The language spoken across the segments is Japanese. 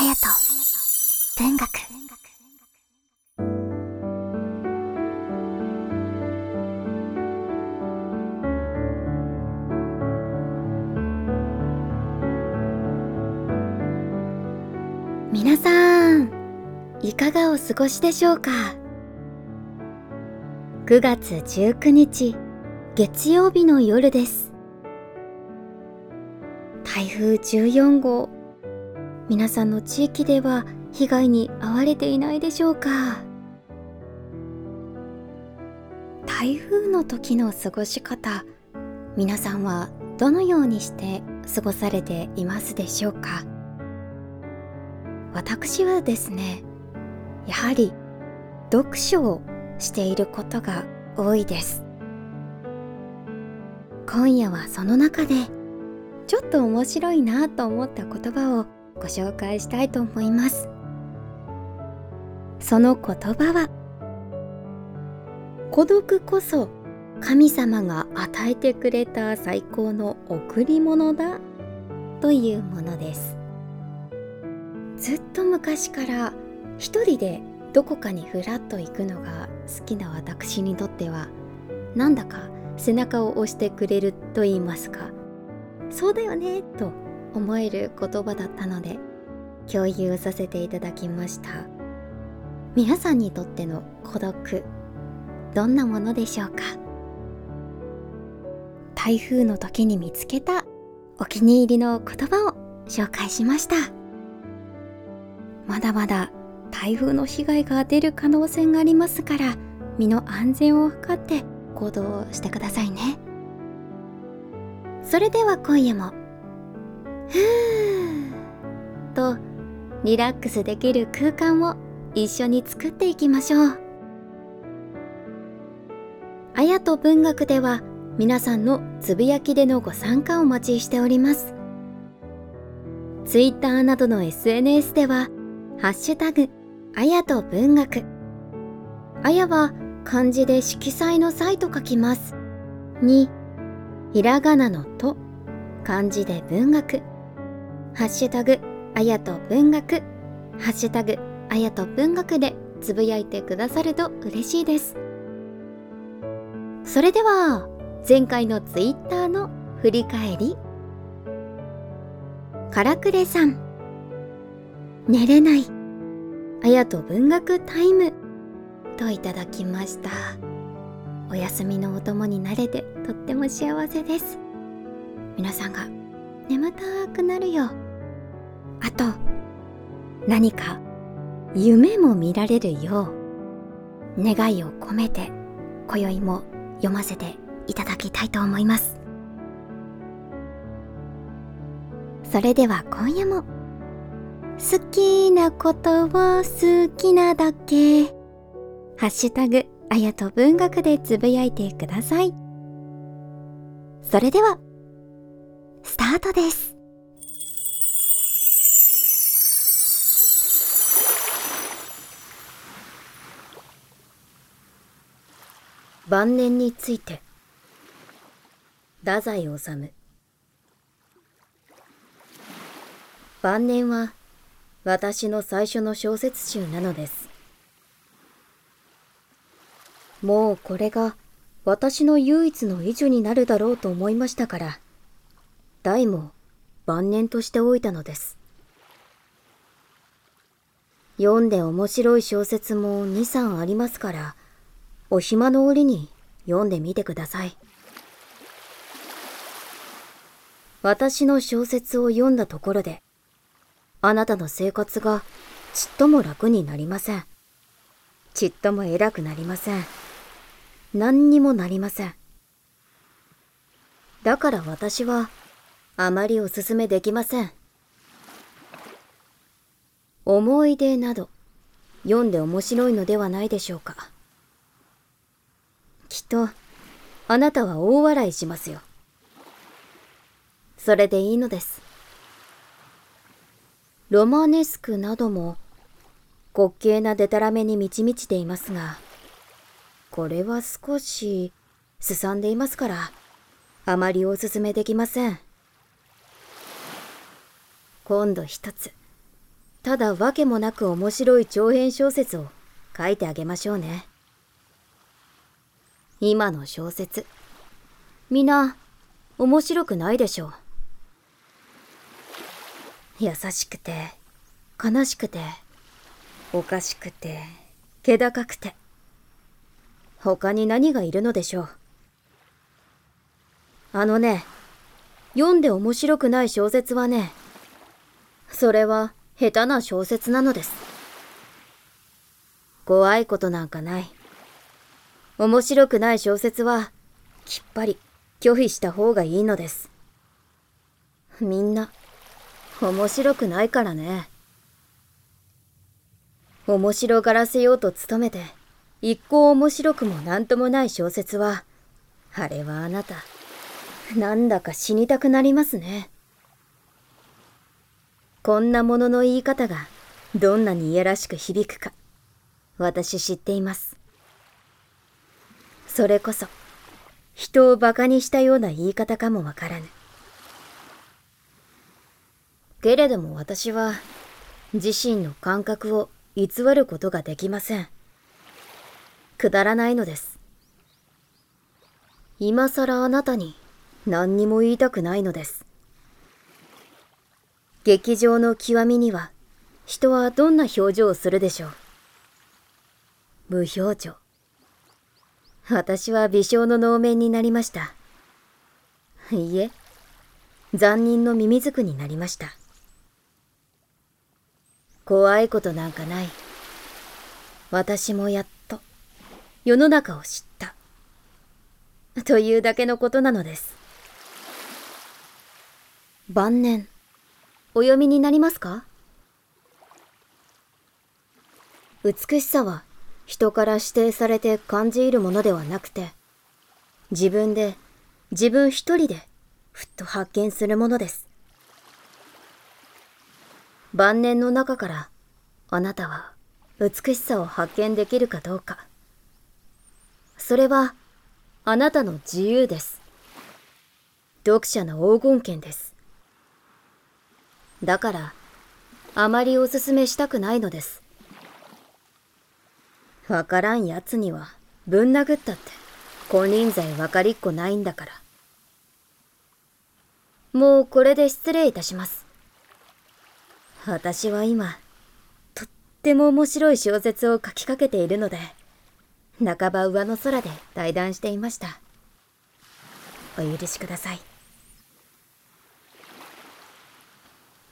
隼人文学。皆さんいかがお過ごしでしょうか？9月19日月曜日の夜です。台風14号。皆さんの地域では被害に遭われていないでしょうか？台風の時の過ごし方皆さんはどのようにして過ごされていますでしょうか？私はですねやはり読書をしていることが多いです。今夜はその中でちょっと面白いなと思った言葉をご紹介したいと思います。その言葉は孤独こそ神様が与えてくれた最高の贈り物だというものです。ずっと昔から一人でどこかにふらっと行くのが好きな私にとってはなんだか背中を押してくれると言いますかそうだよねと思える言葉だったので共有させていただきました。皆さんにとっての孤独どんなものでしょうか？台風の時に見つけたお気に入りの言葉を紹介しました。まだまだ台風の被害が出る可能性がありますから身の安全を図って行動してくださいね。それでは今夜もふーとリラックスできる空間を一緒に作っていきましょう。あやと文学では皆さんのつぶやきでのご参加をお待ちしております。ツイッターなどの SNS ではハッシュタグあやと文学。あやは漢字で色彩の際と書きます。にひらがなのと漢字で文学。ハッシュタグあやと文学。ハッシュタグあやと文学でつぶやいてくださると嬉しいです。それでは前回のツイッターの振り返り。からくれさん。寝れない。あやと文学タイム。といただきました。お休みのお供になれてとっても幸せです。皆さんが眠たくなるよ。あと何か夢も見られるよう願いを込めて今宵も読ませていただきたいと思います。それでは今夜も好きなことを好きなだけハッシュタグあやと文学でつぶやいてください。それではスタートです。晩年について。太宰治。晩年は私の最初の小説集なのです。もうこれが私の唯一の遺書になるだろうと思いましたから。大も晩年としておいたのです読んで面白い小説も23ありますからお暇の折に読んでみてください。私の小説を読んだところで、あなたの生活がちっとも楽になりません。ちっとも偉くなりません。何にもなりません。だから私は、あまりおすすめできません。思い出など、読んで面白いのではないでしょうか。きっと、あなたは大笑いしますよ。それでいいのです。ロマネスクなども滑稽なデタラメに満ち満ちていますが、これは少しすさんでいますから、あまりおすすめできません。今度一つ、ただわけもなく面白い長編小説を書いてあげましょうね。今の小説、みな面白くないでしょう。優しくて、悲しくて、おかしくて、気高くて、他に何がいるのでしょう。あのね、読んで面白くない小説はね、それは下手な小説なのです。怖いことなんかない。面白くない小説は、きっぱり拒否した方がいいのです。みんな、面白くないからね。面白がらせようと努めて、一向面白くもなんともない小説は、あれはあなた、なんだか死にたくなりますね。こんなものの言い方がどんなにいやらしく響くか、私知っています。それこそ、人を馬鹿にしたような言い方かもわからぬ。けれども私は、自身の感覚を偽ることができません。くだらないのです。今更あなたに何にも言いたくないのです。劇場の極みには、人はどんな表情をするでしょう。無表情。私は微笑の能面になりました。いいえ、残忍のミミズクになりました。怖いことなんかない。私もやっと世の中を知った。というだけのことなのです。晩年。お読みになりますか？美しさは人から指定されて感じ入るものではなくて、自分で、自分一人で、ふっと発見するものです。晩年の中から、あなたは美しさを発見できるかどうか。それは、あなたの自由です。読者の黄金権です。だから、あまりおすすめしたくないのです。わからん奴には、ぶん殴ったって、金輪際わかりっこないんだから。もうこれで失礼いたします。私は今、とっても面白い小説を書きかけているので、半ば上の空で対談していました。お許しください。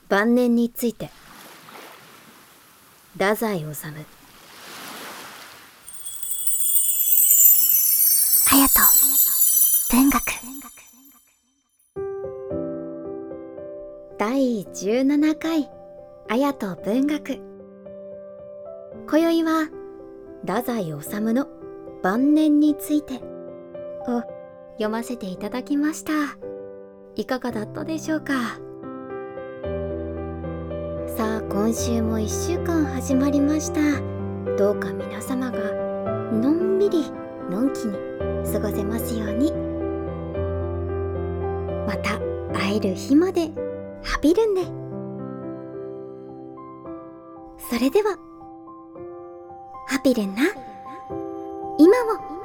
晩年について。太宰治。隼人。文学。第17回。綾人文学。今宵は太宰治の晩年について。を読ませていただきました。いかがだったでしょうか？今週も1週間始まりました。どうか皆様がのんびりのんきに過ごせますように。また会える日までハピルンで。それではハピルンな。今を。